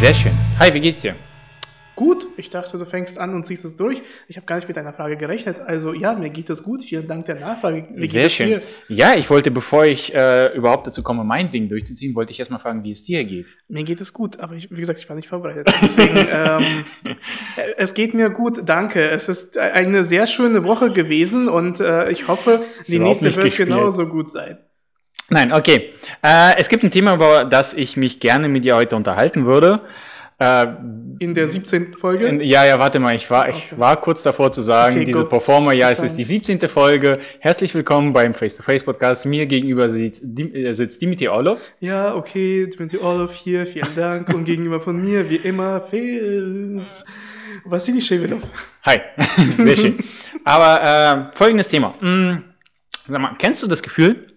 Sehr schön. Hi, wie geht's dir? Gut, ich dachte, du fängst an und ziehst es durch. Ich habe gar nicht mit deiner Frage gerechnet. Also ja, mir geht es gut. Vielen Dank der Nachfrage. Wie Sehr schön. Dir? Ja, ich wollte, bevor ich äh, überhaupt dazu komme, mein Ding durchzuziehen, wollte ich erstmal fragen, wie es dir geht. Mir geht es gut, aber ich, wie gesagt, ich war nicht vorbereitet. Deswegen, ähm, es geht mir gut, danke. Es ist eine sehr schöne Woche gewesen und äh, ich hoffe, die nächste wird gespielt. genauso gut sein. Nein, okay. Äh, es gibt ein Thema, über das ich mich gerne mit dir heute unterhalten würde. Äh, in der 17. Folge? In, ja, ja, warte mal, ich war, okay. ich war kurz davor zu sagen, okay, diese Performer, ja, es ist die 17. Folge. Herzlich willkommen beim Face-to-Face-Podcast. Mir gegenüber sitzt, äh, sitzt Dimitri Orlov. Ja, okay, Dimitri Orlov hier, vielen Dank. Und gegenüber von mir, wie immer, Fils. Vassili Shevelov. Hi, sehr schön. Aber äh, folgendes Thema. Hm, sag mal, kennst du das Gefühl,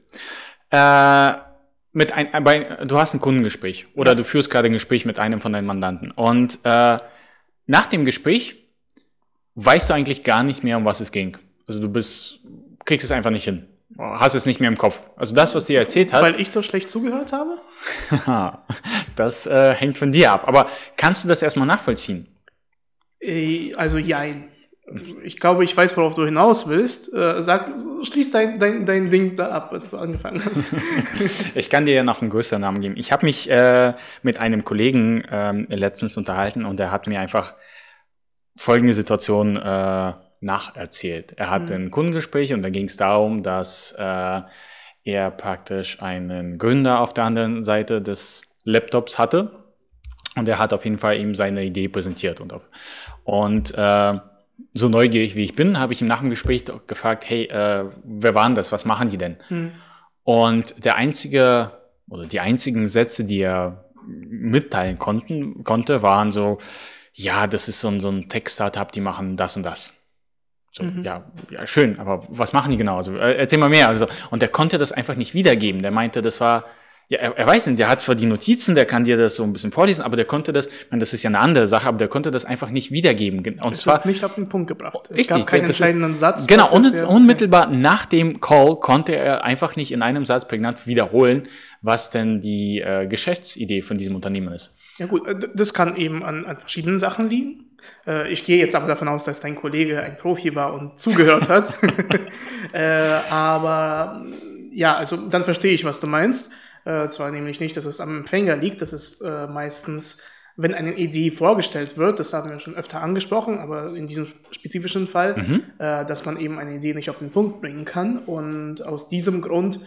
äh, mit ein, äh, bei, du hast ein Kundengespräch oder ja. du führst gerade ein Gespräch mit einem von deinen Mandanten und äh, nach dem Gespräch weißt du eigentlich gar nicht mehr, um was es ging. Also du bist, kriegst es einfach nicht hin. Hast es nicht mehr im Kopf. Also das, was dir erzählt hat. Weil ich so schlecht zugehört habe? das äh, hängt von dir ab. Aber kannst du das erstmal nachvollziehen? Äh, also jein ich glaube, ich weiß, worauf du hinaus willst. Äh, sag, schließ dein, dein, dein Ding da ab, was du angefangen hast. ich kann dir ja noch einen größeren Namen geben. Ich habe mich äh, mit einem Kollegen ähm, letztens unterhalten und er hat mir einfach folgende Situation äh, nacherzählt. Er hatte mhm. ein Kundengespräch und da ging es darum, dass äh, er praktisch einen Gründer auf der anderen Seite des Laptops hatte. Und er hat auf jeden Fall ihm seine Idee präsentiert. Und, und äh, so neugierig wie ich bin, habe ich im Nachgespräch gefragt, hey, äh, wer waren das? Was machen die denn? Hm. Und der einzige oder die einzigen Sätze, die er mitteilen konnten, konnte, waren so, ja, das ist so ein, so ein Tech-Startup, die machen das und das. So, mhm. ja, ja, schön, aber was machen die genau? Also, äh, erzähl mal mehr. Also, und der konnte das einfach nicht wiedergeben. Der meinte, das war, ja, er, er weiß nicht, der hat zwar die Notizen, der kann dir das so ein bisschen vorlesen, aber der konnte das, ich meine, das ist ja eine andere Sache, aber der konnte das einfach nicht wiedergeben. Und es zwar ist nicht auf den Punkt gebracht. Es richtig, gab keinen entscheidenden ist, Satz. Genau, un, unmittelbar okay. nach dem Call konnte er einfach nicht in einem Satz prägnant wiederholen, was denn die äh, Geschäftsidee von diesem Unternehmen ist. Ja gut, das kann eben an, an verschiedenen Sachen liegen. Äh, ich gehe jetzt aber davon aus, dass dein Kollege ein Profi war und zugehört hat. äh, aber ja, also dann verstehe ich, was du meinst. Äh, zwar nämlich nicht, dass es am Empfänger liegt, das ist äh, meistens, wenn eine Idee vorgestellt wird, das haben wir schon öfter angesprochen, aber in diesem spezifischen Fall, mhm. äh, dass man eben eine Idee nicht auf den Punkt bringen kann. Und aus diesem Grund,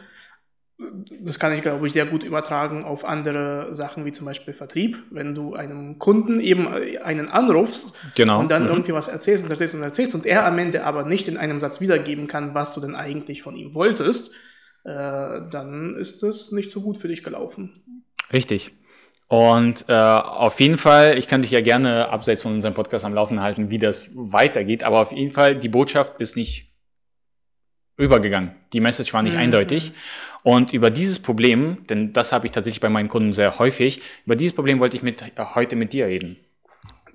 das kann ich, glaube ich, sehr gut übertragen auf andere Sachen wie zum Beispiel Vertrieb. Wenn du einem Kunden eben einen anrufst genau. und dann mhm. irgendwie was erzählst und erzählst und erzählst und er am Ende aber nicht in einem Satz wiedergeben kann, was du denn eigentlich von ihm wolltest, äh, dann ist es nicht so gut für dich gelaufen. Richtig. Und äh, auf jeden Fall, ich kann dich ja gerne abseits von unserem Podcast am Laufen halten, wie das weitergeht, aber auf jeden Fall, die Botschaft ist nicht übergegangen. Die Message war nicht mhm. eindeutig. Und über dieses Problem, denn das habe ich tatsächlich bei meinen Kunden sehr häufig, über dieses Problem wollte ich mit, äh, heute mit dir reden.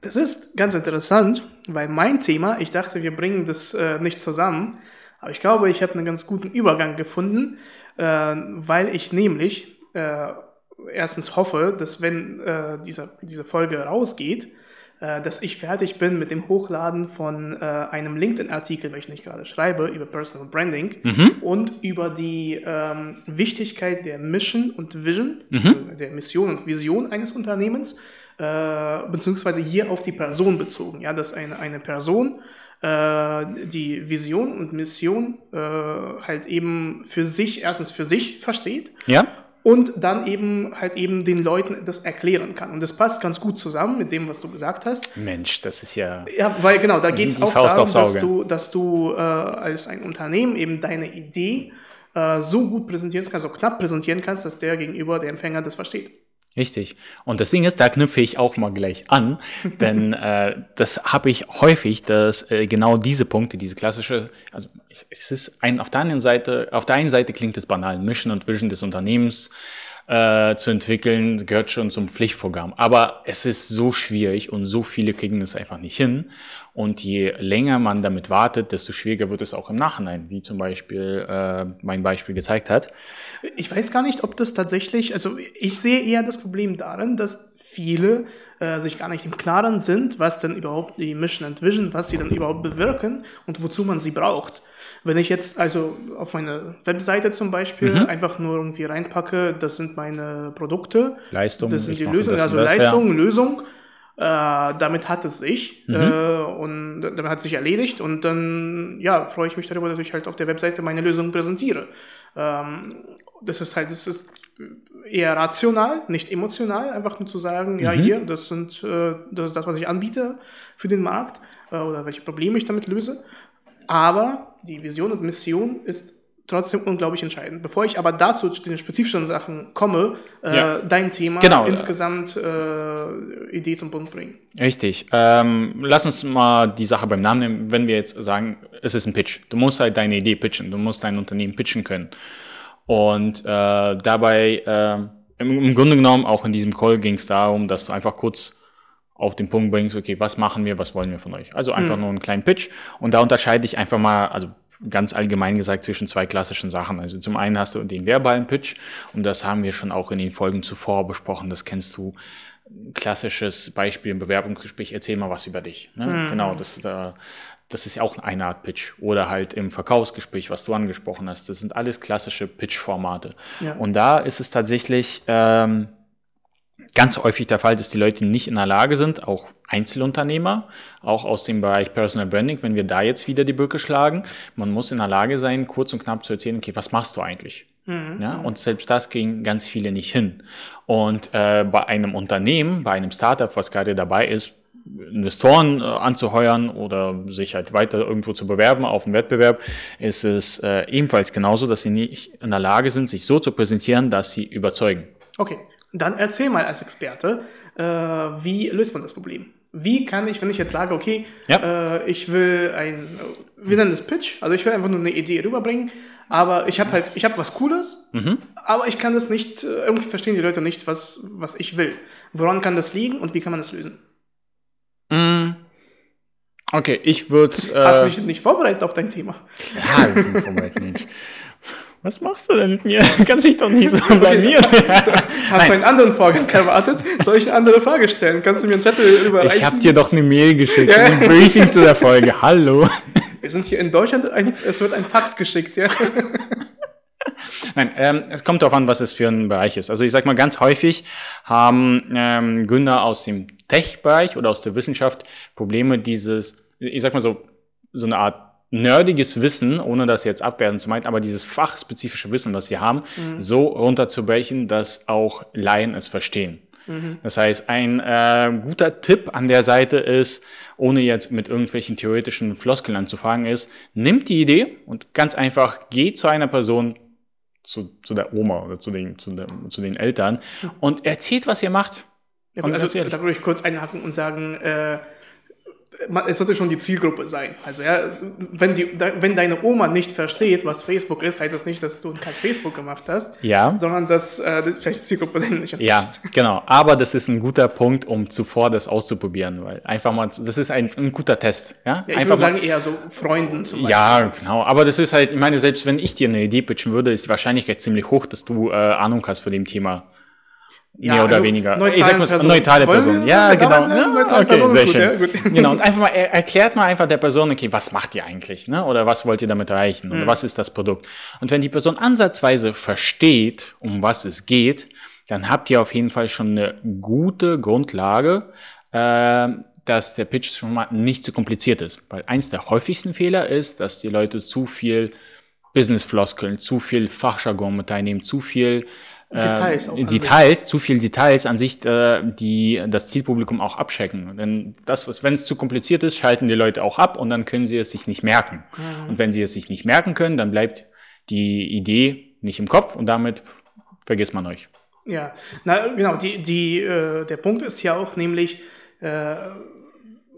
Das ist ganz interessant, weil mein Thema, ich dachte, wir bringen das äh, nicht zusammen, aber ich glaube, ich habe einen ganz guten Übergang gefunden, äh, weil ich nämlich äh, erstens hoffe, dass wenn äh, diese, diese Folge rausgeht, äh, dass ich fertig bin mit dem Hochladen von äh, einem LinkedIn-Artikel, welchen ich gerade schreibe, über Personal Branding mhm. und über die ähm, Wichtigkeit der Mission und Vision, mhm. also der Mission und Vision eines Unternehmens, äh, beziehungsweise hier auf die Person bezogen. Ja, dass eine, eine Person äh, die Vision und Mission äh, halt eben für sich, erstens für sich versteht. Ja. Und dann eben halt eben den Leuten das erklären kann. Und das passt ganz gut zusammen mit dem, was du gesagt hast. Mensch, das ist ja. Ja, weil genau, da geht es auch darum, dass du, dass du äh, als ein Unternehmen eben deine Idee äh, so gut präsentieren kannst, so knapp präsentieren kannst, dass der gegenüber, der Empfänger das versteht. Richtig. Und das Ding ist, da knüpfe ich auch mal gleich an, denn äh, das habe ich häufig, dass äh, genau diese Punkte, diese klassische, also es ist ein auf der einen Seite, auf der einen Seite klingt es banal, Mission und Vision des Unternehmens, äh, zu entwickeln, gehört schon zum Pflichtprogramm. Aber es ist so schwierig und so viele kriegen es einfach nicht hin. Und je länger man damit wartet, desto schwieriger wird es auch im Nachhinein, wie zum Beispiel äh, mein Beispiel gezeigt hat. Ich weiß gar nicht, ob das tatsächlich, also ich sehe eher das Problem darin, dass viele äh, sich gar nicht im Klaren sind, was denn überhaupt die Mission and Vision, was sie dann überhaupt bewirken und wozu man sie braucht. Wenn ich jetzt also auf meine Webseite zum Beispiel mhm. einfach nur irgendwie reinpacke, das sind meine Produkte, Leistung, das sind die Lösungen, also das, Leistung, ja. Lösung, äh, damit hat es sich mhm. äh, und damit hat es sich erledigt und dann ja freue ich mich darüber, dass ich halt auf der Webseite meine Lösung präsentiere. Ähm, das ist halt, das ist eher rational, nicht emotional, einfach nur zu sagen, mhm. ja hier, das sind, äh, das ist das, was ich anbiete für den Markt äh, oder welche Probleme ich damit löse. Aber die Vision und Mission ist trotzdem unglaublich entscheidend. Bevor ich aber dazu zu den spezifischen Sachen komme, äh, ja. dein Thema genau. insgesamt äh, Idee zum Punkt bringen. Richtig. Ähm, lass uns mal die Sache beim Namen nehmen. Wenn wir jetzt sagen, es ist ein Pitch. Du musst halt deine Idee pitchen. Du musst dein Unternehmen pitchen können. Und äh, dabei, äh, im, im, Grunde genommen, auch in diesem Call ging es darum, dass du einfach kurz auf den Punkt bringst, okay, was machen wir, was wollen wir von euch? Also einfach mhm. nur einen kleinen Pitch. Und da unterscheide ich einfach mal, also ganz allgemein gesagt zwischen zwei klassischen Sachen. Also zum einen hast du den verbalen Pitch und das haben wir schon auch in den Folgen zuvor besprochen. Das kennst du. Klassisches Beispiel im Bewerbungsgespräch, erzähl mal was über dich. Ne? Mhm. Genau, das, das ist ja auch eine Art Pitch. Oder halt im Verkaufsgespräch, was du angesprochen hast. Das sind alles klassische Pitch-Formate. Ja. Und da ist es tatsächlich ähm, ganz häufig der Fall, dass die Leute nicht in der Lage sind, auch Einzelunternehmer, auch aus dem Bereich Personal Branding, wenn wir da jetzt wieder die Brücke schlagen, man muss in der Lage sein, kurz und knapp zu erzählen, okay, was machst du eigentlich? Mhm. Ja, und selbst das ging ganz viele nicht hin. Und äh, bei einem Unternehmen, bei einem Startup, was gerade dabei ist, Investoren äh, anzuheuern oder sich halt weiter irgendwo zu bewerben auf einen Wettbewerb, ist es äh, ebenfalls genauso, dass sie nicht in der Lage sind, sich so zu präsentieren, dass sie überzeugen. Okay, dann erzähl mal als Experte, äh, wie löst man das Problem? Wie kann ich, wenn ich jetzt sage, okay, ja. äh, ich will ein, wir nennen das Pitch, also ich will einfach nur eine Idee rüberbringen, aber ich habe halt, ich habe was Cooles, mhm. aber ich kann das nicht, äh, irgendwie verstehen die Leute nicht, was, was ich will. Woran kann das liegen und wie kann man das lösen? Mm. Okay, ich würde. Hast du dich nicht vorbereitet auf dein Thema? Ja, ich bin vorbereitet, Mensch. Was machst du denn mit mir? Kannst dich doch nicht so blamieren. Hast du einen anderen Vorgang erwartet? Soll ich eine andere Frage stellen? Kannst du mir einen Zettel überreichen? Ich habe dir doch eine Mail geschickt, ja. ein Briefing zu der Folge. Hallo. Wir sind hier in Deutschland, ein, es wird ein Fax geschickt, ja. Nein, ähm, es kommt darauf an, was es für ein Bereich ist. Also ich sag mal, ganz häufig haben ähm, Gründer aus dem Tech-Bereich oder aus der Wissenschaft Probleme, dieses, ich sag mal so, so eine Art nerdiges Wissen, ohne das jetzt abwertend zu meinen, aber dieses fachspezifische Wissen, was sie haben, mhm. so runterzubrechen, dass auch Laien es verstehen. Mhm. Das heißt, ein äh, guter Tipp an der Seite ist, ohne jetzt mit irgendwelchen theoretischen Floskeln anzufangen, ist, nimmt die Idee und ganz einfach geht zu einer Person, zu, zu der Oma oder zu den, zu, der, zu den Eltern mhm. und erzählt, was ihr macht. Ja, also, da würde ich kurz einhaken und sagen, äh, es sollte schon die Zielgruppe sein. Also ja, wenn, die, wenn deine Oma nicht versteht, was Facebook ist, heißt das nicht, dass du kein Facebook gemacht hast, ja. sondern dass äh, vielleicht die Zielgruppe nicht Ja, genau. Aber das ist ein guter Punkt, um zuvor das auszuprobieren, weil einfach mal, das ist ein, ein guter Test. Ja, ja ich würde sagen eher so Freunden zum Beispiel. Ja, genau. Aber das ist halt, ich meine, selbst wenn ich dir eine Idee pitchen würde, ist die Wahrscheinlichkeit ziemlich hoch, dass du äh, Ahnung hast von dem Thema. Ja, mehr oder also weniger. Ich sag mal, Person. neutrale Person. Ja, genau. Ne? Okay, Person sehr schön. Gut, ja, genau. Und einfach mal er, erklärt mal einfach der Person, okay, was macht ihr eigentlich, ne? Oder was wollt ihr damit erreichen? Oder mhm. was ist das Produkt? Und wenn die Person ansatzweise versteht, um was es geht, dann habt ihr auf jeden Fall schon eine gute Grundlage, äh, dass der Pitch schon mal nicht zu kompliziert ist. Weil eins der häufigsten Fehler ist, dass die Leute zu viel Business-Floskeln, zu viel Fachjargon mit einnehmen, zu viel Details, äh, Details zu viel Details an sich, äh, die das Zielpublikum auch abchecken. Denn das, wenn es zu kompliziert ist, schalten die Leute auch ab und dann können sie es sich nicht merken. Mhm. Und wenn sie es sich nicht merken können, dann bleibt die Idee nicht im Kopf und damit vergisst man euch. Ja, na genau, die, die, äh, der Punkt ist ja auch nämlich, äh,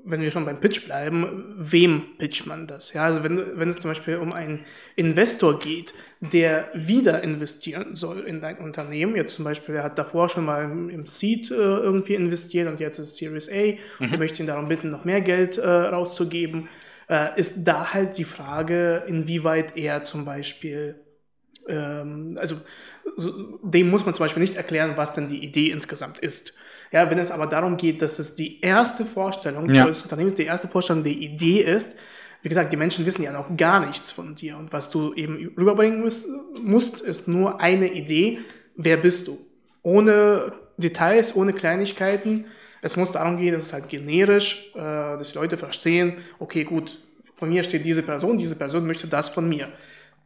wenn wir schon beim Pitch bleiben, wem pitcht man das? Ja, also wenn, wenn es zum Beispiel um einen Investor geht, der wieder investieren soll in dein Unternehmen, jetzt zum Beispiel, er hat davor schon mal im, Seed äh, irgendwie investiert und jetzt ist Series A, mhm. wir möchten ihn darum bitten, noch mehr Geld äh, rauszugeben, äh, ist da halt die Frage, inwieweit er zum Beispiel, ähm, also so, dem muss man zum Beispiel nicht erklären, was denn die Idee insgesamt ist. Ja, wenn es aber darum geht, dass es die erste Vorstellung ja. des Unternehmens, die erste Vorstellung der Idee ist, wie gesagt, die Menschen wissen ja noch gar nichts von dir. Und was du eben rüberbringen musst, ist nur eine Idee. Wer bist du? Ohne Details, ohne Kleinigkeiten. Es muss darum gehen, dass es halt generisch, äh, dass die Leute verstehen, okay, gut, von mir steht diese Person, diese Person möchte das von mir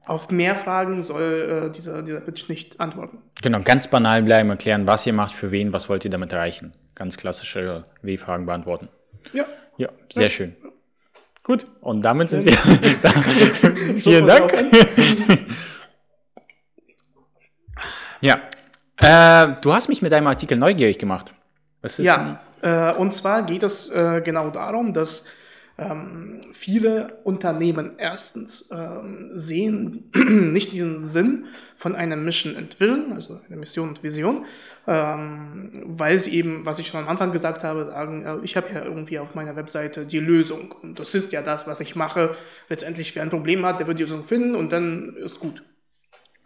auf mehr Fragen soll äh, dieser, dieser Pitch nicht antworten. Genau, ganz banal bleiben, erklären, was ihr macht, für wen, was wollt ihr damit erreichen. Ganz klassische W-Fragen beantworten. Ja. Ja, sehr ja. schön. Gut, und damit sind ja. wir da. Vielen Dank. ja, äh, du hast mich mit deinem Artikel neugierig gemacht. ja, äh, und zwar geht es äh, genau darum, dass ähm, viele Unternehmen erstens ähm, sehen nicht diesen Sinn von einer Mission and Vision, also einer Mission und Vision, ähm, weil sie eben, was ich schon am Anfang gesagt habe, sagen, äh, ich habe ja irgendwie auf meiner Webseite die Lösung und das ist ja das, was ich mache. Letztendlich, wer ein Problem hat, der wird die Lösung finden und dann ist gut.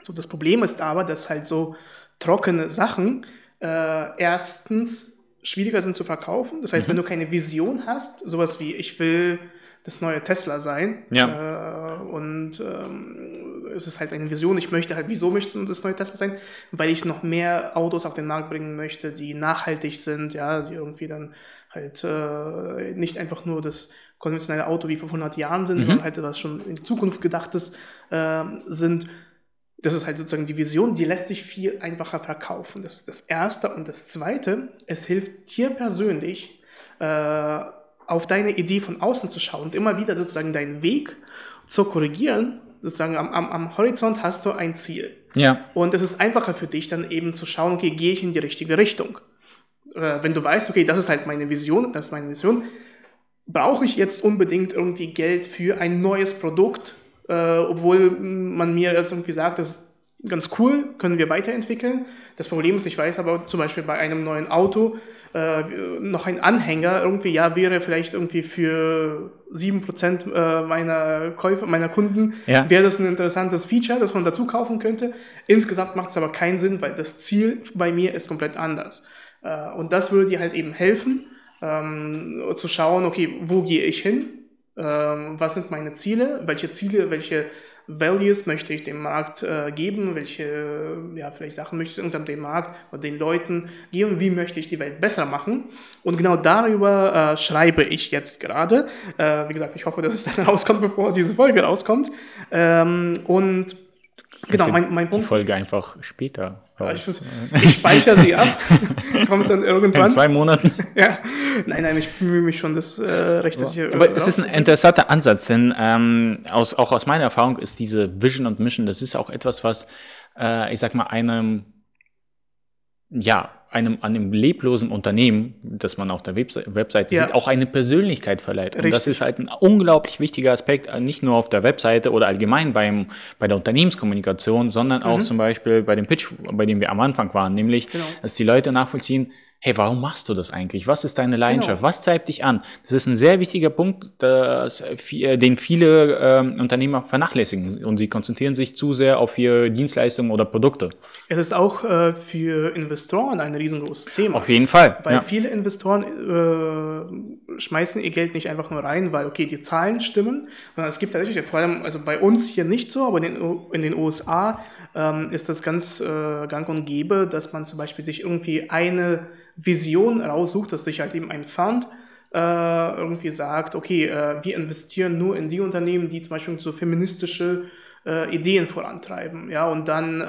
So, das Problem ist aber, dass halt so trockene Sachen äh, erstens schwieriger sind zu verkaufen. Das heißt, mhm. wenn du keine Vision hast, sowas wie ich will das neue Tesla sein. Ja. Äh, und ähm, es ist halt eine Vision. Ich möchte halt, wieso möchte das neue Tesla sein? Weil ich noch mehr Autos auf den Markt bringen möchte, die nachhaltig sind, ja, die irgendwie dann halt äh, nicht einfach nur das konventionelle Auto wie vor 100 Jahren sind, mhm. sondern halt was schon in die Zukunft gedachtes äh, sind das ist halt sozusagen die Vision, die lässt sich viel einfacher verkaufen. Das ist das Erste. Und das Zweite, es hilft dir persönlich, äh, auf deine Idee von außen zu schauen und immer wieder sozusagen deinen Weg zu korrigieren. Sozusagen am, am, am Horizont hast du ein Ziel. Ja. Und es ist einfacher für dich dann eben zu schauen, okay, gehe ich in die richtige Richtung. Äh, wenn du weißt, okay, das ist halt meine Vision, das ist meine Vision, brauche ich jetzt unbedingt irgendwie Geld für ein neues Produkt, äh, obwohl man mir jetzt irgendwie sagt, das ist ganz cool, können wir weiterentwickeln. Das Problem ist, ich weiß aber zum Beispiel bei einem neuen Auto, äh, noch ein Anhänger irgendwie, ja, wäre vielleicht irgendwie für 7% äh, meiner Käufer, meiner Kunden, ja. wäre das ein interessantes Feature, das man dazu kaufen könnte. Insgesamt macht es aber keinen Sinn, weil das Ziel bei mir ist komplett anders. Äh, und das würde dir halt eben helfen, ähm, zu schauen, okay, wo gehe ich hin? Ähm, was sind meine Ziele, welche Ziele, welche Values möchte ich dem Markt äh, geben, welche ja, vielleicht Sachen möchte ich unter dem Markt oder den Leuten geben, wie möchte ich die Welt besser machen. Und genau darüber äh, schreibe ich jetzt gerade. Äh, wie gesagt, ich hoffe, dass es dann rauskommt, bevor diese Folge rauskommt. Ähm, und Genau, mein, mein Punkt. Die Folge ist, einfach später. Ja, ich, ich speichere sie ab, kommt dann irgendwann. In zwei Monaten. ja, nein, nein, ich bemühe mich schon, das äh, rechtzeitig. Aber es ist ein interessanter Ansatz, denn ähm, aus, auch aus meiner Erfahrung ist diese Vision und Mission, das ist auch etwas, was, äh, ich sag mal, einem, ja, einem, einem leblosen Unternehmen, das man auf der Webseite ja. sieht, auch eine Persönlichkeit verleiht. Richtig. Und das ist halt ein unglaublich wichtiger Aspekt, äh, nicht nur auf der Webseite oder allgemein beim, bei der Unternehmenskommunikation, sondern auch mhm. zum Beispiel bei dem Pitch, bei dem wir am Anfang waren, nämlich, genau. dass die Leute nachvollziehen, hey, warum machst du das eigentlich? Was ist deine Leidenschaft? Genau. Was treibt dich an? Das ist ein sehr wichtiger Punkt, das, äh, den viele ähm, Unternehmer vernachlässigen und sie konzentrieren sich zu sehr auf ihre Dienstleistungen oder Produkte. Es ist auch äh, für Investoren ein riesengroßes Thema. Auf jeden Fall. Weil ja. viele Investoren äh, schmeißen ihr Geld nicht einfach nur rein, weil, okay, die Zahlen stimmen, sondern es gibt tatsächlich, vor allem, also bei uns hier nicht so, aber in den, in den USA ähm, ist das ganz äh, gang und gäbe, dass man zum Beispiel sich irgendwie eine Vision raussucht, dass sich halt eben ein Fund äh, irgendwie sagt, okay, äh, wir investieren nur in die Unternehmen, die zum Beispiel so feministische äh, Ideen vorantreiben. Ja, und dann äh,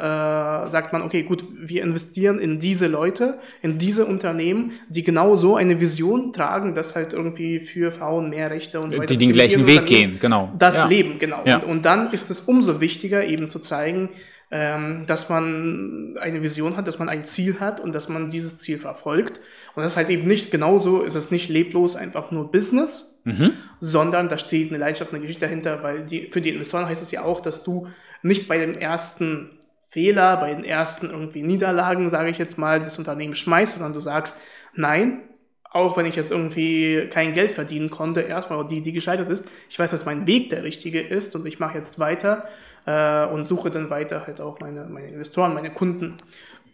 sagt man, okay, gut, wir investieren in diese Leute, in diese Unternehmen, die genau so eine Vision tragen, dass halt irgendwie für Frauen mehr Rechte und weiter. Die den gleichen Weg gehen, genau. Das ja. Leben, genau. Ja. Und, und dann ist es umso wichtiger, eben zu zeigen, ähm, dass man eine Vision hat, dass man ein Ziel hat und dass man dieses Ziel verfolgt. Und das ist halt eben nicht genauso, ist es nicht leblos einfach nur Business, mhm. sondern da steht eine Leidenschaft, eine Geschichte dahinter, weil die, für die Investoren heißt es ja auch, dass du nicht bei dem ersten Fehler, bei den ersten irgendwie Niederlagen, sage ich jetzt mal, das Unternehmen schmeißt, sondern du sagst, nein, auch wenn ich jetzt irgendwie kein Geld verdienen konnte, erstmal die, die gescheitert ist, ich weiß, dass mein Weg der richtige ist und ich mache jetzt weiter äh, und suche dann weiter halt auch meine, meine Investoren, meine Kunden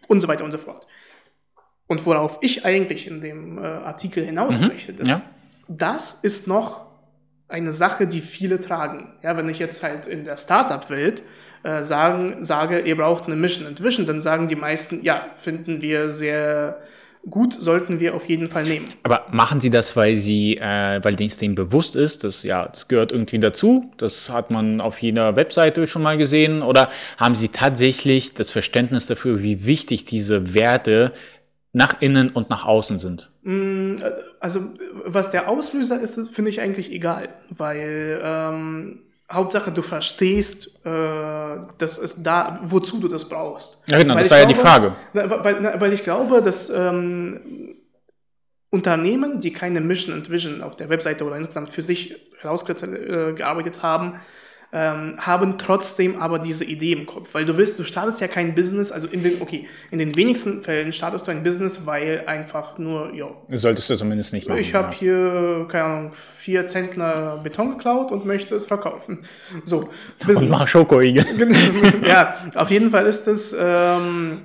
und so weiter und so fort. Und worauf ich eigentlich in dem äh, Artikel hinaus möchte, mhm. ja. das ist noch eine Sache, die viele tragen. Ja, wenn ich jetzt halt in der Startup-Welt äh, sagen, sage, ihr braucht eine Mission and Vision, dann sagen die meisten, ja, finden wir sehr gut, sollten wir auf jeden Fall nehmen. Aber machen Sie das, weil Sie, äh, weil denen bewusst ist, dass ja, das gehört irgendwie dazu, das hat man auf jeder Webseite schon mal gesehen, oder haben Sie tatsächlich das Verständnis dafür, wie wichtig diese Werte nach innen und nach außen sind? Mm, also, was der Auslöser ist, finde ich eigentlich egal, weil ähm, Hauptsache, du verstehst, äh, dass es da, wozu du das brauchst. Ja, genau, weil das war glaube, ja die Frage. Weil, weil ich glaube, dass ähm, Unternehmen, die keine Mission and Vision auf der Webseite oder insgesamt für sich herausgearbeitet äh, haben, ähm, haben trotzdem aber diese Idee im Kopf. Weil du willst, du startest ja kein Business, also in den, okay, in den wenigsten Fällen startest du ein Business, weil einfach nur, ja. Solltest du zumindest nicht machen. Ich habe ja. hier, keine Ahnung, vier Zentner Beton geklaut und möchte es verkaufen. So. Business. Und mach Schokoigel. ja, auf jeden Fall ist es, ähm,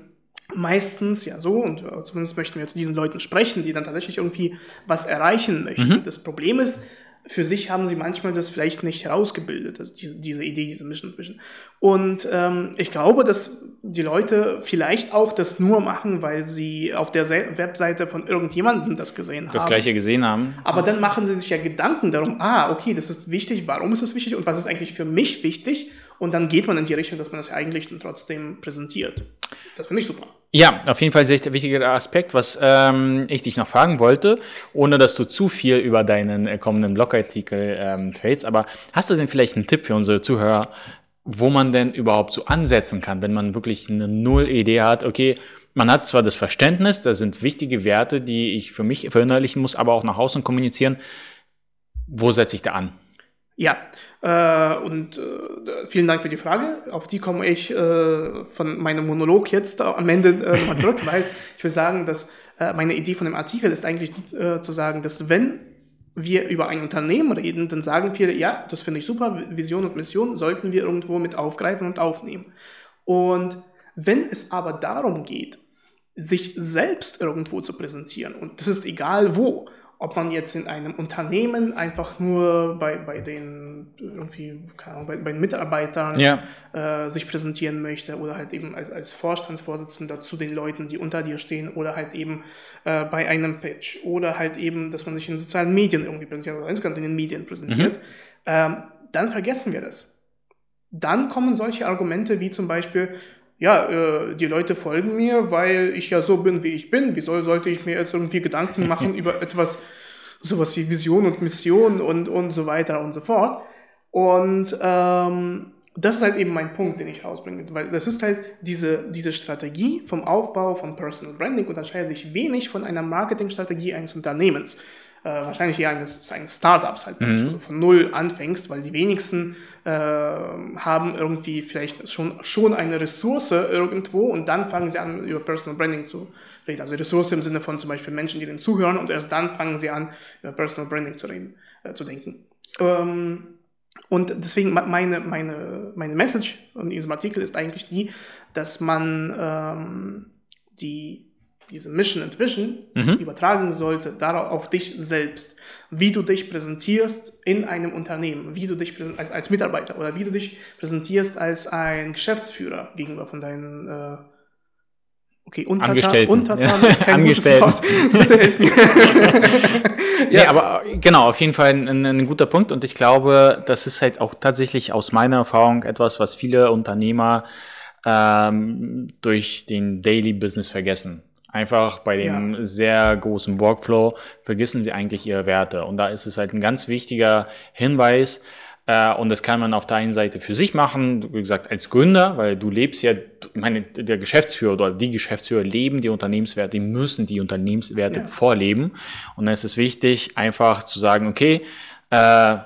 meistens ja so, und äh, zumindest möchten wir zu diesen Leuten sprechen, die dann tatsächlich irgendwie was erreichen möchten. Mhm. Das Problem ist, für sich haben sie manchmal das vielleicht nicht herausgebildet, also diese, diese Idee, diese Mission Vision. Und ähm, ich glaube, dass die Leute vielleicht auch das nur machen, weil sie auf der Webseite von irgendjemandem das gesehen haben. Das gleiche gesehen haben. Aber dann machen sie sich ja Gedanken darum, ah, okay, das ist wichtig, warum ist das wichtig und was ist eigentlich für mich wichtig? Und dann geht man in die Richtung, dass man das eigentlich trotzdem präsentiert. Das finde ich super. Ja, auf jeden Fall sehr wichtiger Aspekt, was ähm, ich dich noch fragen wollte, ohne dass du zu viel über deinen äh, kommenden Blogartikel ähm, verrätst. Aber hast du denn vielleicht einen Tipp für unsere Zuhörer, wo man denn überhaupt so ansetzen kann, wenn man wirklich eine Null-Idee hat, okay, man hat zwar das Verständnis, das sind wichtige Werte, die ich für mich verinnerlichen muss, aber auch nach außen kommunizieren. Wo setze ich da an? Ja, äh, und äh, vielen Dank für die Frage. Auf die komme ich äh, von meinem Monolog jetzt am Ende äh, nochmal zurück, weil ich will sagen, dass äh, meine Idee von dem Artikel ist eigentlich äh, zu sagen, dass wenn wir über ein Unternehmen reden, dann sagen viele, ja, das finde ich super, Vision und Mission sollten wir irgendwo mit aufgreifen und aufnehmen. Und wenn es aber darum geht, sich selbst irgendwo zu präsentieren, und das ist egal wo, ob man jetzt in einem Unternehmen einfach nur bei, bei den irgendwie, keine Ahnung, bei, bei Mitarbeitern ja. äh, sich präsentieren möchte oder halt eben als, als Vorstandsvorsitzender zu den Leuten, die unter dir stehen oder halt eben äh, bei einem Pitch oder halt eben, dass man sich in sozialen Medien irgendwie präsentiert oder insgesamt in den Medien präsentiert, mhm. ähm, dann vergessen wir das. Dann kommen solche Argumente wie zum Beispiel, ja, äh, die Leute folgen mir, weil ich ja so bin, wie ich bin. Wieso sollte ich mir jetzt irgendwie Gedanken machen über etwas, sowas wie Vision und Mission und, und so weiter und so fort. Und ähm, das ist halt eben mein Punkt, den ich rausbringe, weil das ist halt diese, diese Strategie vom Aufbau von Personal Branding unterscheidet sich wenig von einer Marketingstrategie eines Unternehmens äh, wahrscheinlich eher eines, eines Startups halt, mhm. von null anfängst, weil die wenigsten äh, haben irgendwie vielleicht schon, schon eine Ressource irgendwo und dann fangen sie an, über Personal Branding zu reden. Also Ressource im Sinne von zum Beispiel Menschen, die denen zuhören und erst dann fangen sie an, über Personal Branding zu reden, äh, zu denken. Ähm, und deswegen meine, meine, meine Message von diesem Artikel ist eigentlich die, dass man ähm, die diese Mission and Vision mhm. übertragen sollte, darauf auf dich selbst, wie du dich präsentierst in einem Unternehmen, wie du dich als, als Mitarbeiter oder wie du dich präsentierst als ein Geschäftsführer gegenüber von deinen äh, Okay, Untertan, Angestellten. Untertan ist kein Angestellten. Bitte helf mir. ja. Nee, aber genau, auf jeden Fall ein, ein, guter Punkt und ich glaube, das ist halt auch tatsächlich aus meiner Erfahrung etwas, was viele Unternehmer ähm, durch den Daily Business vergessen. Einfach bei dem ja. sehr großen Workflow vergessen sie eigentlich ihre Werte. Und da ist es halt ein ganz wichtiger Hinweis, Äh, und das kann man auf der einen Seite für sich machen, wie gesagt, als Gründer, weil du lebst ja, meine, der Geschäftsführer oder die Geschäftsführer leben die Unternehmenswerte, die müssen die Unternehmenswerte ja. vorleben. Und dann ist es wichtig, einfach zu sagen, okay, äh,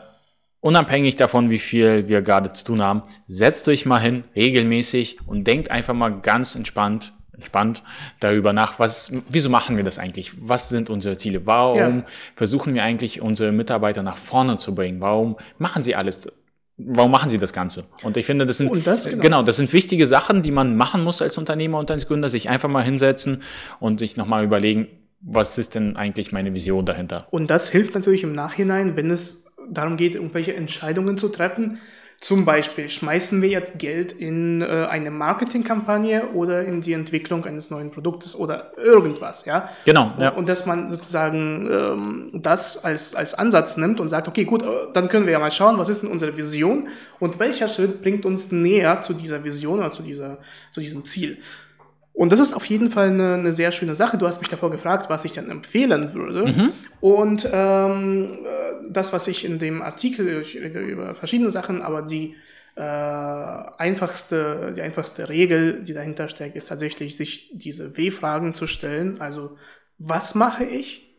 unabhängig davon, wie viel wir gerade zu tun haben, setzt euch mal hin, regelmäßig und denkt einfach mal ganz entspannt, entspannt darüber nach, was, wieso machen wir das eigentlich? Was sind unsere Ziele? Warum ja. versuchen wir eigentlich unsere Mitarbeiter nach vorne zu bringen? Warum machen sie alles? Warum machen sie das Ganze? Und ich finde, das sind, das, genau. genau. das sind wichtige Sachen, die man machen muss als Unternehmer und als Gründer, sich einfach mal hinsetzen und sich nochmal überlegen, was ist denn eigentlich meine Vision dahinter? Und das hilft natürlich im Nachhinein, wenn es darum geht, irgendwelche Entscheidungen zu treffen. Zum Beispiel, schmeißen wir jetzt Geld in äh, eine Marketingkampagne oder in die Entwicklung eines neuen Produktes oder irgendwas, ja? Genau. Ja. Und, und dass man sozusagen ähm, das als, als Ansatz nimmt und sagt, okay, gut, äh, dann können wir ja mal schauen, was ist denn unsere Vision und welcher Schritt bringt uns näher zu dieser Vision oder zu, dieser, zu diesem Ziel. Und das ist auf jeden Fall eine, eine, sehr schöne Sache. Du hast mich davor gefragt, was ich dann empfehlen würde. Mhm. Und ähm, äh, das, was ich in dem Artikel, ich rede über verschiedene Sachen, aber die äh, einfachste, die einfachste Regel, die dahinter steckt, ist tatsächlich, sich diese W-Fragen zu stellen. Also, was mache ich?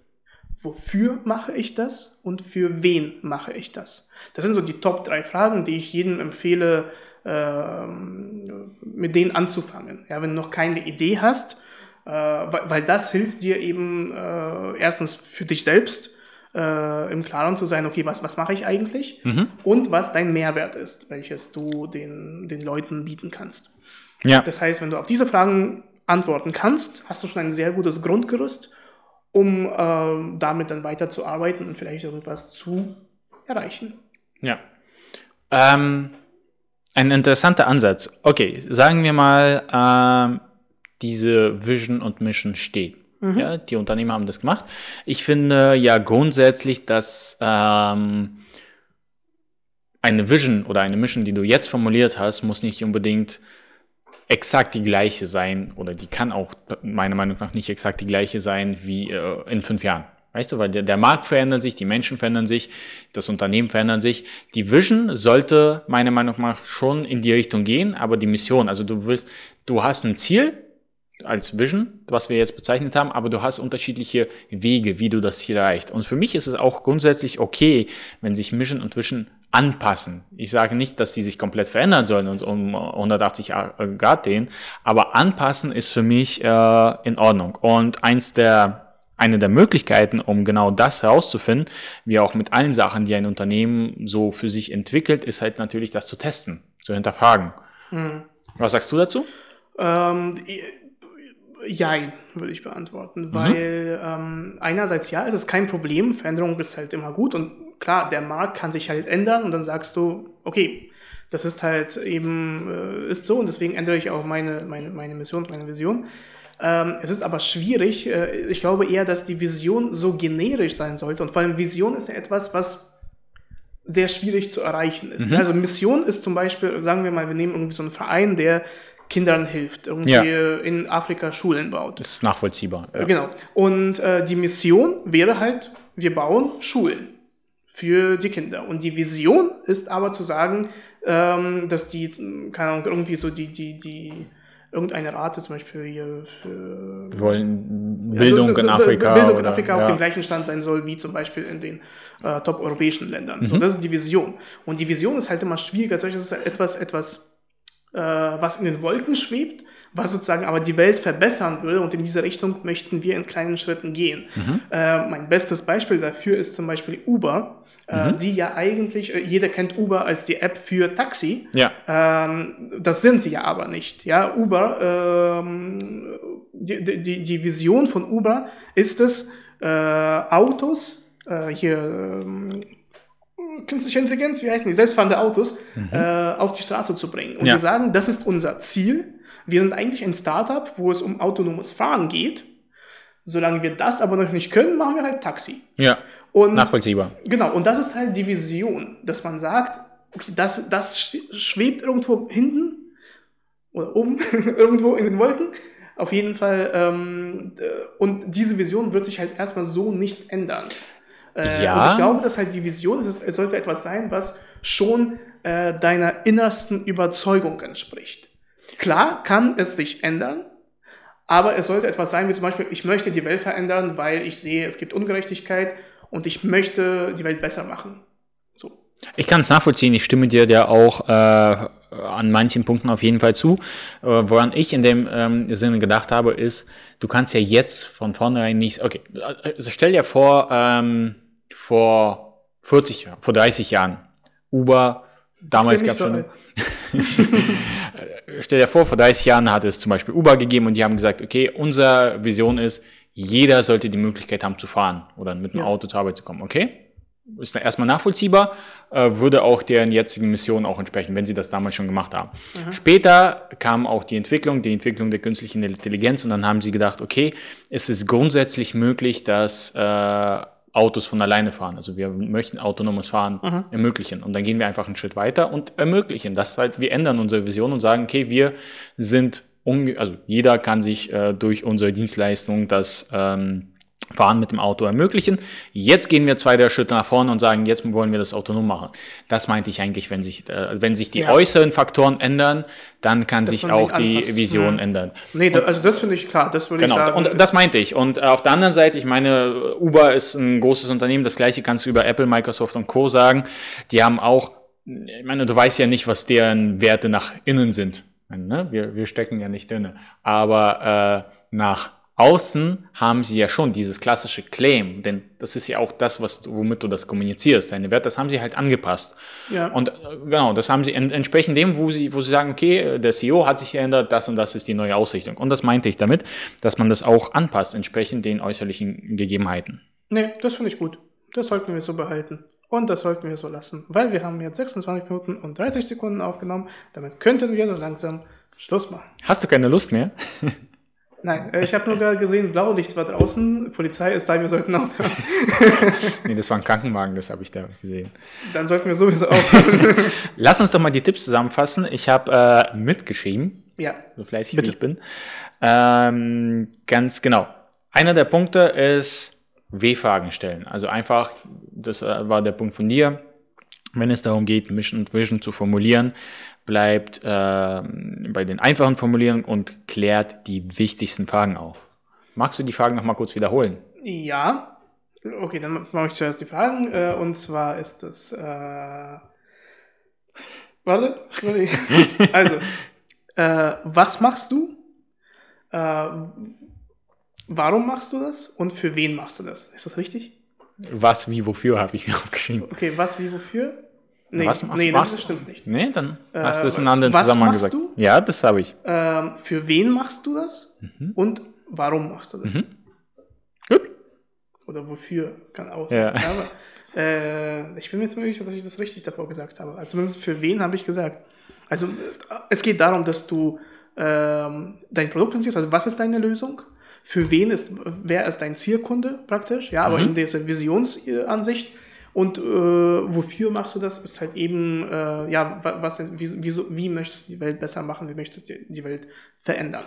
Wofür mache ich das? Und für wen mache ich das? Das sind so die Top drei Fragen, die ich jedem empfehle, ähm, mit denen anzufangen. Ja, wenn du noch keine Idee hast, äh, weil, weil, das hilft dir eben äh, erstens für dich selbst äh, im Klaren zu sein, okay, was, was mache ich eigentlich mhm. und was dein Mehrwert ist, welches du den, den Leuten bieten kannst. Ja. Das heißt, wenn du auf diese Fragen antworten kannst, hast du schon ein sehr gutes Grundgerüst, um äh, damit dann weiterzuarbeiten und vielleicht irgendwas zu erreichen. Ja. Ähm, ein interessanter Ansatz. Okay, sagen wir mal, ähm, diese Vision und Mission steht. Mhm. Ja, die Unternehmer haben das gemacht. Ich finde ja grundsätzlich, dass ähm, eine Vision oder eine Mission, die du jetzt formuliert hast, muss nicht unbedingt exakt die gleiche sein oder die kann auch meiner Meinung nach nicht exakt die gleiche sein wie äh, in fünf Jahren. Weißt du, weil der, der Markt verändert sich, die Menschen verändern sich, das Unternehmen verändert sich. Die Vision sollte meiner Meinung nach schon in die Richtung gehen, aber die Mission, also du willst, du hast ein Ziel als Vision, was wir jetzt bezeichnet haben, aber du hast unterschiedliche Wege, wie du das Ziel erreichst. Und für mich ist es auch grundsätzlich okay, wenn sich Mission und Vision anpassen. Ich sage nicht, dass sie sich komplett verändern sollen und um 180 Grad drehen, aber anpassen ist für mich äh, in Ordnung. Und eins der eine der Möglichkeiten, um genau das herauszufinden, wie auch mit allen Sachen, die ein Unternehmen so für sich entwickelt, ist halt natürlich das zu testen, zu hinterfragen. Mhm. Was sagst du dazu? Ähm, Jein, würde ich beantworten, mhm. weil ähm, einerseits ja, es ist kein Problem, Veränderung ist halt immer gut und klar, der Markt kann sich halt ändern und dann sagst du, okay, das ist halt eben, äh, ist so und deswegen ändere ich auch meine, meine, meine Mission, meine Vision. Ähm, es ist aber schwierig. Äh, ich glaube eher, dass die Vision so generisch sein sollte. Und vor allem Vision ist ja etwas, was sehr schwierig zu erreichen ist. Mhm. Also Mission ist zum Beispiel, sagen wir mal, wir nehmen irgendwie so einen Verein, der Kindern hilft, irgendwie ja. in Afrika Schulen baut. Das ist nachvollziehbar. Ja. Genau. Und äh, die Mission wäre halt, wir bauen Schulen für die Kinder. Und die Vision ist aber zu sagen, ähm, dass die, keine Ahnung, irgendwie so die, die, die irgendeine Rate, zum Beispiel hier für. Wir wollen Bildung also, in Afrika. Bildung in Afrika oder, auf ja. dem gleichen Stand sein soll, wie zum Beispiel in den äh, top-europäischen Ländern. Mhm. So, das ist die Vision. Und die Vision ist halt immer schwieriger. Das ist etwas, etwas, äh, was in den Wolken schwebt, was sozusagen aber die Welt verbessern würde. Und in diese Richtung möchten wir in kleinen Schritten gehen. Mhm. Äh, mein bestes Beispiel dafür ist zum Beispiel Uber äh, mhm. die ja eigentlich, äh, jeder kennt Uber als die App für Taxi. Ja. Ähm, das sind sie ja aber nicht. Ja, Uber, ähm, die, die, die Vision von Uber ist es, äh, Autos, äh, hier, ähm, künstliche Intelligenz, wie heißen die, selbstfahrende Autos, mhm. äh, auf die Straße zu bringen. Und ja. wir sagen, das ist unser Ziel. Wir sind eigentlich ein Startup, wo es um autonomes Fahren geht. Solange wir das aber noch nicht können, machen wir halt Taxi. Ja. Und, Nachvollziehbar. Genau, und das ist halt die Vision, dass man sagt, okay, das, das schwebt irgendwo hinten oder oben, irgendwo in den Wolken. Auf jeden Fall. Ähm, und diese Vision wird sich halt erstmal so nicht ändern. Äh, Ja. Und ich glaube, dass halt die Vision, es sollte etwas sein, was schon äh, deiner innersten Überzeugung entspricht. Klar kann es sich ändern, aber es sollte etwas sein, wie zum Beispiel, ich möchte die Welt verändern, weil ich sehe, es gibt Ungerechtigkeit und ich möchte die Welt besser machen. So. Ich kann es nachvollziehen, ich stimme dir da auch äh, an manchen Punkten auf jeden Fall zu. Äh, woran ich in dem ähm, Sinne gedacht habe, ist, du kannst ja jetzt von vornherein nicht, okay, also stell dir vor, ähm, vor 40, Jahren, vor 30 Jahren, Uber, damals gab es so schon, alt. stell dir vor, vor 30 Jahren hat es zum Beispiel Uber gegeben und die haben gesagt, okay, unsere Vision ist, jeder sollte die Möglichkeit haben zu fahren oder mit dem Ja. Auto zur Arbeit zu kommen, okay? Ist erstmal nachvollziehbar, äh, würde auch deren jetzigen Mission auch entsprechen, wenn sie das damals schon gemacht haben. Später kam auch die Entwicklung, die Entwicklung der künstlichen Intelligenz und dann haben sie gedacht, okay, es ist grundsätzlich möglich, dass äh, Autos von alleine fahren. Also wir möchten autonomes Fahren ermöglichen. Und dann gehen wir einfach einen Schritt weiter und ermöglichen. Das halt, wir ändern unsere Vision und sagen, okay, wir sind, unge also jeder kann sich äh, durch unsere Dienstleistung das ähm, Fahren mit dem Auto ermöglichen. Jetzt gehen wir zwei der Schritte nach vorne und sagen, jetzt wollen wir das autonom machen. Das meinte ich eigentlich, wenn sich, äh, wenn sich die Ja. äußeren Faktoren ändern, dann kann sich man sich auch die anpasst. Vision Mhm. ändern. Nee, da, also das finde ich klar, das würde Genau, ich sagen. und das meinte ich. Und äh, auf der anderen Seite, ich meine, Uber ist ein großes Unternehmen, das gleiche kannst du über Apple, Microsoft und Co. sagen. Die haben auch, ich meine, du weißt ja nicht, was deren Werte nach innen sind. Ne? Wir, wir stecken ja nicht drin. Aber äh, nach außen haben sie ja schon dieses klassische Claim, denn das ist ja auch das, was du, womit du das kommunizierst, deine Werte, das haben sie halt angepasst. ja. Und äh, genau, das haben sie en entsprechend dem, wo sie, wo sie sagen, okay, äh, der CEO hat sich geändert, das und das ist die neue Ausrichtung. Und das meinte ich damit, dass man das auch anpasst, entsprechend den äußerlichen Gegebenheiten. Nee, das finde ich gut. Das sollten wir so behalten. Und das sollten wir so lassen. Weil wir haben jetzt 26 Minuten und 30 Sekunden aufgenommen. Damit könnten wir so langsam Schluss machen. Hast du keine Lust mehr? Nein, äh, ich habe nur gerade gesehen, Blaulicht war draußen, Polizei ist da, wir sollten aufhören. nee, das war ein Krankenwagen, das habe ich da gesehen. Dann sollten wir sowieso aufhören. Lass uns doch mal die Tipps zusammenfassen. Ich habe äh, mitgeschrieben, ja, so fleißig Bitte. wie ich bin. Ähm, ganz genau. Einer der Punkte ist W-Fragen stellen. Also einfach, das äh, war der Punkt von dir, wenn es darum geht, Mission und Vision zu formulieren, bleibt äh, bei den einfachen Formulierungen und klärt die wichtigsten Fragen auf. Magst du die Fragen nochmal kurz wiederholen? ja. Okay, dann mache ich zuerst die Fragen. Äh, und zwar ist es. Äh, warte, warte. also, äh, was machst du? Äh, warum machst du das? Und für wen machst du das? Ist das richtig? Was, wie, wofür habe ich mir aufgeschrieben. Okay, was, wie, wofür? Nee, Was machst- nee machst das du? stimmt nicht. Nee, dann Äh, hast du es in einem anderen was Zusammenhang machst gesagt. du? Ja, das habe ich. Ähm, für wen machst du das? Mhm. Und warum machst du das? Gut. Oder wofür kann auch Ja. sein. Aber äh, ich bin mir jetzt nicht sicher, dass ich das richtig davor gesagt habe. Also zumindest für wen habe ich gesagt. Also äh, es geht darum, dass du ähm, dein Produkt präsentierst. Also was ist deine Lösung? Für wen ist, wer ist dein Zielkunde praktisch? Ja, aber Mhm. in dieser Visionsansicht. Und äh, wofür machst du das? Ist halt eben, äh, ja, wa- was wie, wieso, wie möchtest du die Welt besser machen? Wie möchtest du die Welt verändern?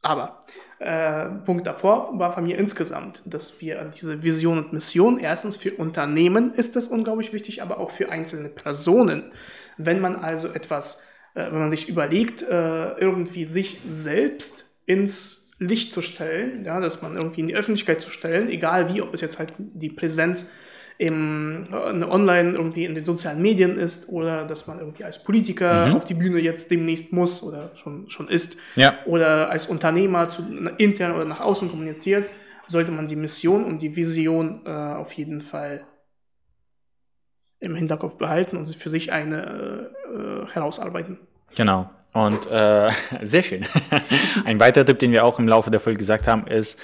Aber äh, Punkt davor war von mir insgesamt, dass wir diese Vision und Mission, erstens für Unternehmen ist das unglaublich wichtig, aber auch für einzelne Personen. Wenn man also etwas, äh, wenn man sich überlegt, äh, irgendwie sich selbst ins Licht zu stellen, ja, dass man irgendwie in die Öffentlichkeit zu stellen, egal wie, ob es jetzt halt die Präsenz im, äh, online irgendwie in den sozialen Medien ist oder dass man irgendwie als Politiker auf die Bühne jetzt demnächst muss oder schon, schon ist Ja. oder als Unternehmer zu, intern oder nach außen kommuniziert, sollte man die Mission und die Vision äh, auf jeden Fall im Hinterkopf behalten und für sich eine äh, äh, herausarbeiten. Genau. Und äh, sehr schön. Ein weiterer Tipp, den wir auch im Laufe der Folge gesagt haben, ist,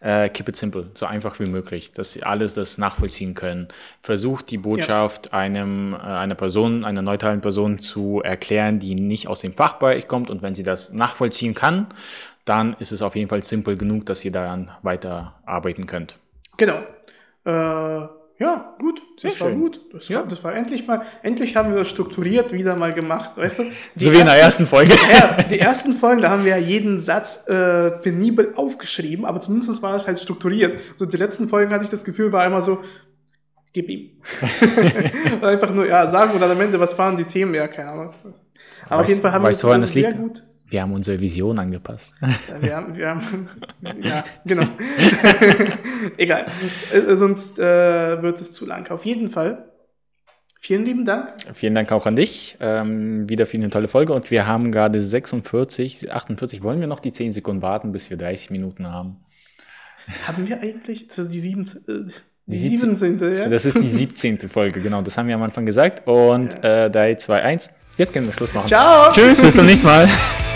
äh, keep it simple, so einfach wie möglich, dass sie alles das nachvollziehen können. Versucht die Botschaft einem, äh, einer Person, einer neutralen Person zu erklären, die nicht aus dem Fachbereich kommt. Und wenn sie das nachvollziehen kann, dann ist es auf jeden Fall simpel genug, dass ihr daran weiterarbeiten könnt. Genau. Äh, ja, gut, Sehr das war schön. gut. Das, Ja. war, das war endlich mal, endlich haben wir das strukturiert wieder mal gemacht, weißt du? Die So wie in der ersten Folge. ja, die ersten Folgen, da haben wir ja jeden Satz äh, penibel aufgeschrieben, aber zumindest war es halt strukturiert. So die letzten Folgen hatte ich das Gefühl, war immer so, gib ihm. Einfach nur, ja, sagen und dann am Ende, was waren die Themen? Ja, keine Ahnung. Aber auf Weißt- jeden Fall haben weißt wir das das sehr gut. Wir haben unsere Vision angepasst. Ja, Wir haben, wir haben, ja, genau. Egal. Äh, sonst äh, wird es zu lang. Auf jeden Fall. Vielen lieben Dank. Vielen Dank auch an dich. Ähm, wieder für eine tolle Folge. Und wir haben gerade 46, 48. Wollen wir noch die 10 Sekunden warten, bis wir 30 Minuten haben? Haben wir eigentlich, das ist die sieben, äh, die Die siebzehn- 17. Ja? Das ist die 17. Folge, genau. Das haben wir am Anfang gesagt. Und äh, 3, 2, 1. Jetzt können wir Schluss machen. Ciao! Tschüss, bis zum nächsten Mal.